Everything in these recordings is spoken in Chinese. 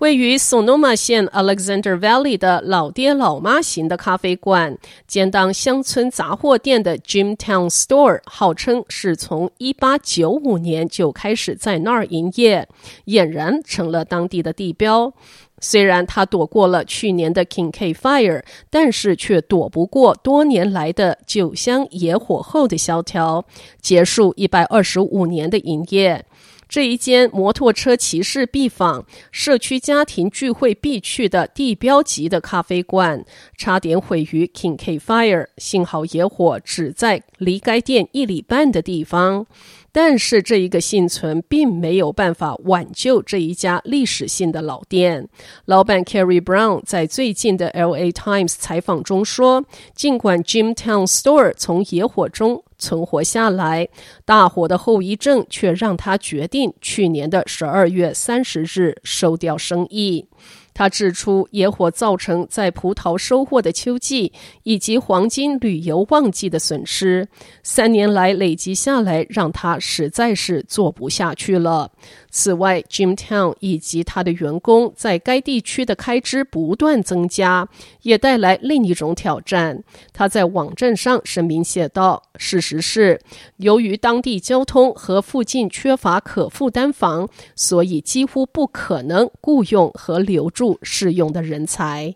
位于 Sonoma 县 Alexander Valley 的老爹老妈型的咖啡馆，兼当乡村杂货店的 Jimtown Store，号称是从1895年就开始在那儿营业，俨然成了当地的地标。虽然他躲过了去年的 Kincaid Fire，但是却躲不过多年来的酒乡野火后的萧条，结束一百二十五年的营业。这一间摩托车骑士必访、社区家庭聚会必去的地标级的咖啡馆，差点毁于 King K Fire，幸好野火只在离该店一里半的地方。但是这一个幸存并没有办法挽救这一家历史性的老店。老板 Carrie Brown 在最近的 LA Times 采访中说，尽管 Jimtown Store 从野火中存活下来，大火的后遗症却让他决定去年的十二月三十日收掉生意。他指出，野火造成在葡萄收获的秋季以及黄金旅游旺季的损失，三年来累积下来，让他实在是做不下去了。此外，Jimtown 以及他的员工在该地区的开支不断增加，也带来另一种挑战。他在网站上声明写道：“事实是，由于当地交通和附近缺乏可负担房，所以几乎不可能雇佣和留住适用的人才。”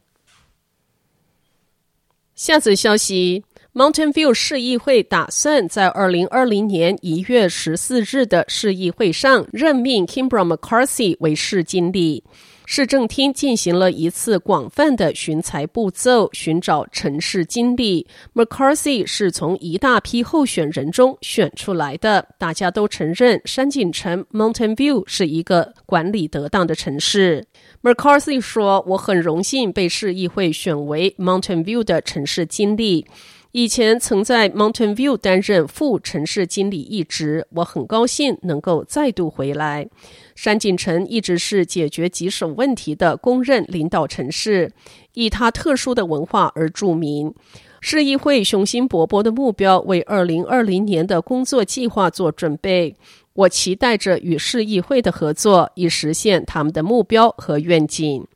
下则消息。Mountain View 市议会打算在二零二零年一月十四日的市议会上任命 Kimbra McCarthy 为市经理。市政厅进行了一次广泛的寻才步骤，寻找城市经理。McCarthy 是从一大批候选人中选出来的。大家都承认山景城 Mountain View 是一个管理得当的城市。McCarthy 说：“我很荣幸被市议会选为 Mountain View 的城市经理。”以前曾在 Mountain View 担任副城市经理一职，我很高兴能够再度回来。山景城一直是解决棘手问题的公认领导城市，以它特殊的文化而著名。市议会雄心勃勃的目标为二零二零年的工作计划做准备，我期待着与市议会的合作，以实现他们的目标和愿景。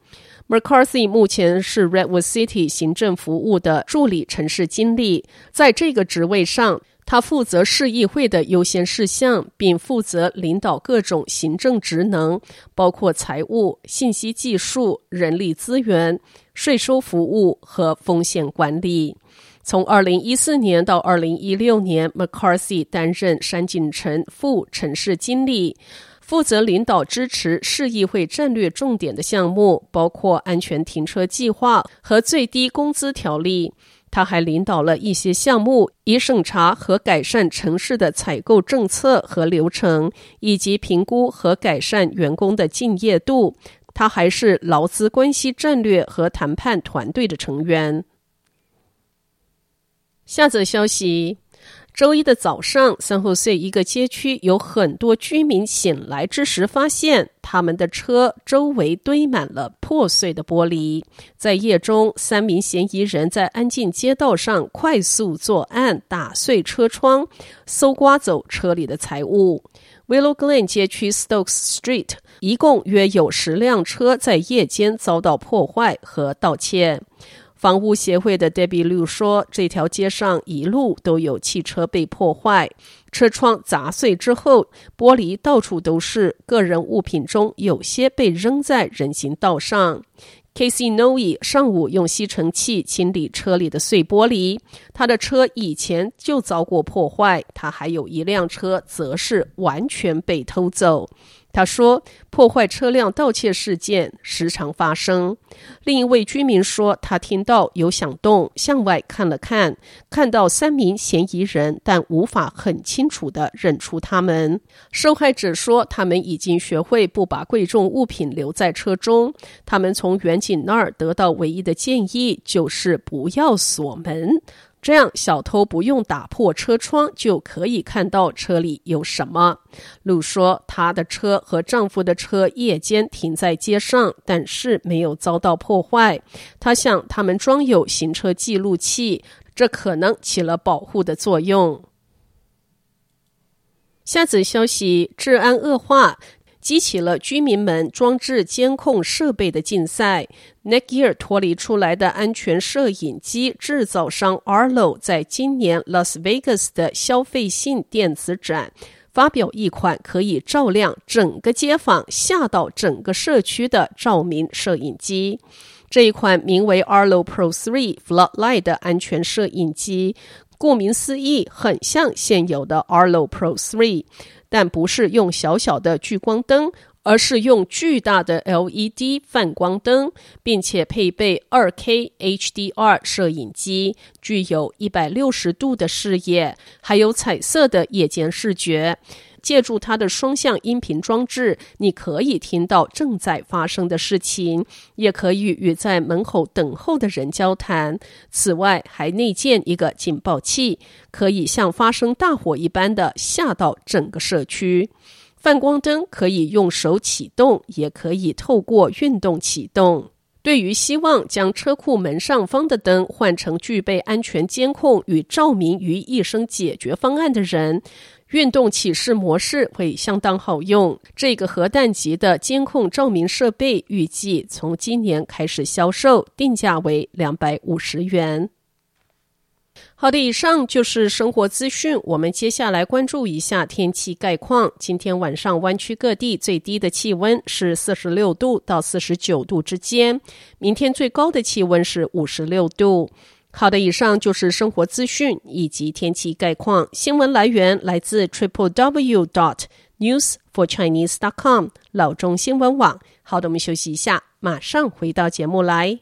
McCarthy 目前是 Redwood City 行政服务的助理城市经理，在这个职位上，他负责市议会的优先事项，并负责领导各种行政职能，包括财务、信息技术、人力资源、税收服务和风险管理。从二零一四年到二零一六年，McCarthy 担任山景城副城市经理。负责领导支持市议会战略重点的项目，包括安全停车计划和最低工资条例。他还领导了一些项目，以审查和改善城市的采购政策和流程，以及评估和改善员工的敬业度。他还是劳资关系战略和谈判团队的成员。下则消息。周一的早上，三后岁一个街区有很多居民醒来之时，发现他们的车周围堆满了破碎的玻璃。在夜中，三名嫌疑人在安静街道上快速作案，打碎车窗，搜刮走车里的财物。Willow Glen 街区 Stokes Street 一共约有十辆车在夜间遭到破坏和盗窃。房屋协会的 Debi Liu 说：“这条街上一路都有汽车被破坏，车窗砸碎之后，玻璃到处都是。个人物品中有些被扔在人行道上。Casey Noe 上午用吸尘器清理车里的碎玻璃，他的车以前就遭过破坏，他还有一辆车则是完全被偷走。”他说，破坏车辆盗窃事件时常发生。另一位居民说，他听到有响动，向外看了看，看到三名嫌疑人，但无法很清楚地认出他们。受害者说，他们已经学会不把贵重物品留在车中。他们从远警那儿得到唯一的建议就是不要锁门。这样，小偷不用打破车窗就可以看到车里有什么。露说，她的车和丈夫的车夜间停在街上，但是没有遭到破坏。她想，他们装有行车记录器，这可能起了保护的作用。下则消息：治安恶化。激起了居民们装置监控设备的竞赛。Netgear 脱离出来的安全摄影机制造商 Arlo 在今年 Las Vegas 的消费性电子展发表一款可以照亮整个街坊、吓到整个社区的照明摄影机。这一款名为 Arlo Pro 3 Floodlight 的安全摄影机，顾名思义，很像现有的 Arlo Pro 3。但不是用小小的聚光灯，而是用巨大的 LED 泛光灯，并且配备 2K HDR 摄影机，具有一百六十度的视野，还有彩色的夜间视觉。借助它的双向音频装置，你可以听到正在发生的事情，也可以与在门口等候的人交谈。此外，还内建一个警报器，可以像发生大火一般的吓到整个社区。泛光灯可以用手启动，也可以透过运动启动。对于希望将车库门上方的灯换成具备安全监控与照明于一身解决方案的人，运动启示模式会相当好用。这个核弹级的监控照明设备预计从今年开始销售，定价为两百五十元。好的，以上就是生活资讯。我们接下来关注一下天气概况。今天晚上湾区各地最低的气温是四十六度到四十九度之间，明天最高的气温是五十六度。好的，以上就是生活资讯以及天气概况。新闻来源来自 triple w dot news for chinese dot com 老中新闻网。好的，我们休息一下，马上回到节目来。